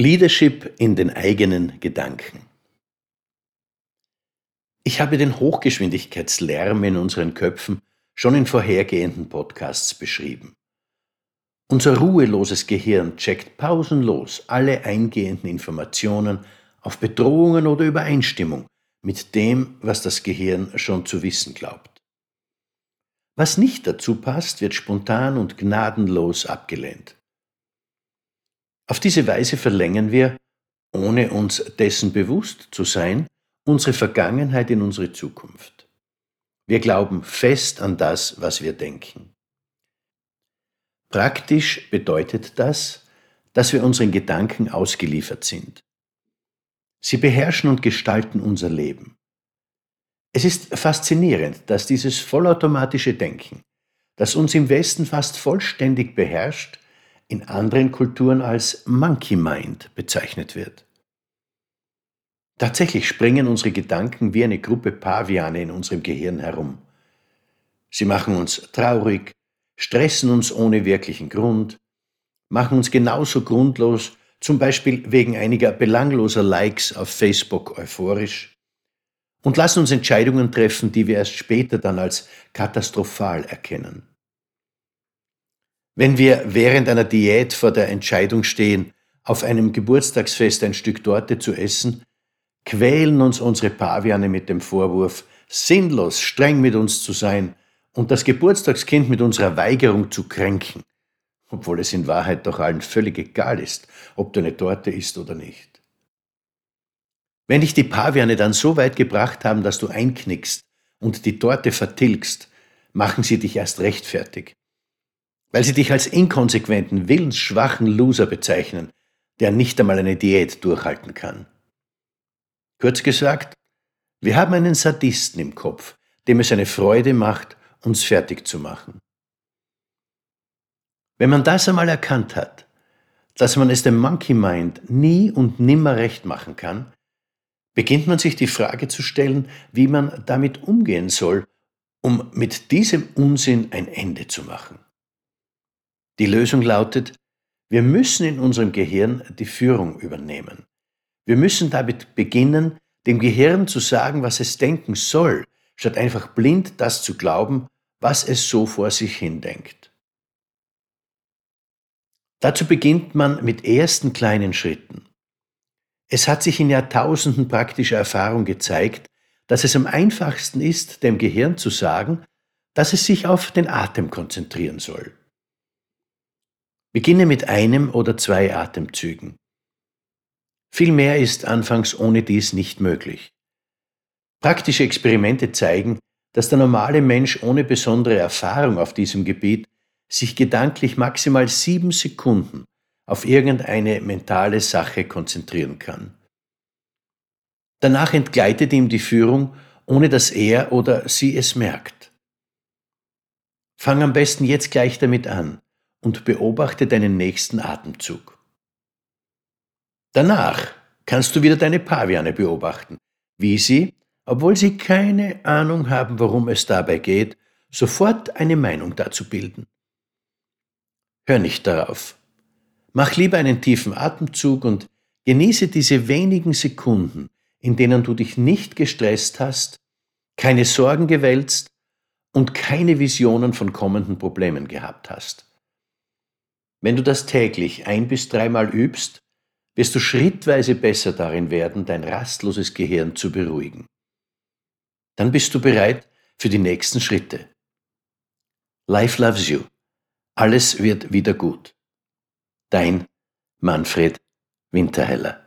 Leadership in den eigenen Gedanken. Ich habe den Hochgeschwindigkeitslärm in unseren Köpfen schon in vorhergehenden Podcasts beschrieben. Unser ruheloses Gehirn checkt pausenlos alle eingehenden Informationen auf Bedrohungen oder Übereinstimmung mit dem, was das Gehirn schon zu wissen glaubt. Was nicht dazu passt, wird spontan und gnadenlos abgelehnt. Auf diese Weise verlängern wir, ohne uns dessen bewusst zu sein, unsere Vergangenheit in unsere Zukunft. Wir glauben fest an das, was wir denken. Praktisch bedeutet das, dass wir unseren Gedanken ausgeliefert sind. Sie beherrschen und gestalten unser Leben. Es ist faszinierend, dass dieses vollautomatische Denken, das uns im Westen fast vollständig beherrscht, in anderen Kulturen als Monkey Mind bezeichnet wird. Tatsächlich springen unsere Gedanken wie eine Gruppe Paviane in unserem Gehirn herum. Sie machen uns traurig, stressen uns ohne wirklichen Grund, machen uns genauso grundlos, zum Beispiel wegen einiger belangloser Likes auf Facebook euphorisch, und lassen uns Entscheidungen treffen, die wir erst später dann als katastrophal erkennen. Wenn wir während einer Diät vor der Entscheidung stehen, auf einem Geburtstagsfest ein Stück Torte zu essen, quälen uns unsere Paviane mit dem Vorwurf, sinnlos streng mit uns zu sein und das Geburtstagskind mit unserer Weigerung zu kränken, obwohl es in Wahrheit doch allen völlig egal ist, ob du eine Torte isst oder nicht. Wenn dich die Paviane dann so weit gebracht haben, dass du einknickst und die Torte vertilgst, machen sie dich erst rechtfertig weil sie dich als inkonsequenten, willensschwachen Loser bezeichnen, der nicht einmal eine Diät durchhalten kann. Kurz gesagt, wir haben einen Sadisten im Kopf, dem es eine Freude macht, uns fertig zu machen. Wenn man das einmal erkannt hat, dass man es dem Monkey Mind nie und nimmer recht machen kann, beginnt man sich die Frage zu stellen, wie man damit umgehen soll, um mit diesem Unsinn ein Ende zu machen. Die Lösung lautet, wir müssen in unserem Gehirn die Führung übernehmen. Wir müssen damit beginnen, dem Gehirn zu sagen, was es denken soll, statt einfach blind das zu glauben, was es so vor sich hin denkt. Dazu beginnt man mit ersten kleinen Schritten. Es hat sich in Jahrtausenden praktischer Erfahrung gezeigt, dass es am einfachsten ist, dem Gehirn zu sagen, dass es sich auf den Atem konzentrieren soll. Beginne mit einem oder zwei Atemzügen. Viel mehr ist anfangs ohne dies nicht möglich. Praktische Experimente zeigen, dass der normale Mensch ohne besondere Erfahrung auf diesem Gebiet sich gedanklich maximal sieben Sekunden auf irgendeine mentale Sache konzentrieren kann. Danach entgleitet ihm die Führung, ohne dass er oder sie es merkt. Fang am besten jetzt gleich damit an und beobachte deinen nächsten Atemzug. Danach kannst du wieder deine Paviane beobachten, wie sie, obwohl sie keine Ahnung haben, worum es dabei geht, sofort eine Meinung dazu bilden. Hör nicht darauf. Mach lieber einen tiefen Atemzug und genieße diese wenigen Sekunden, in denen du dich nicht gestresst hast, keine Sorgen gewälzt und keine Visionen von kommenden Problemen gehabt hast. Wenn du das täglich ein bis dreimal übst, wirst du schrittweise besser darin werden, dein rastloses Gehirn zu beruhigen. Dann bist du bereit für die nächsten Schritte. Life loves you. Alles wird wieder gut. Dein Manfred Winterheller.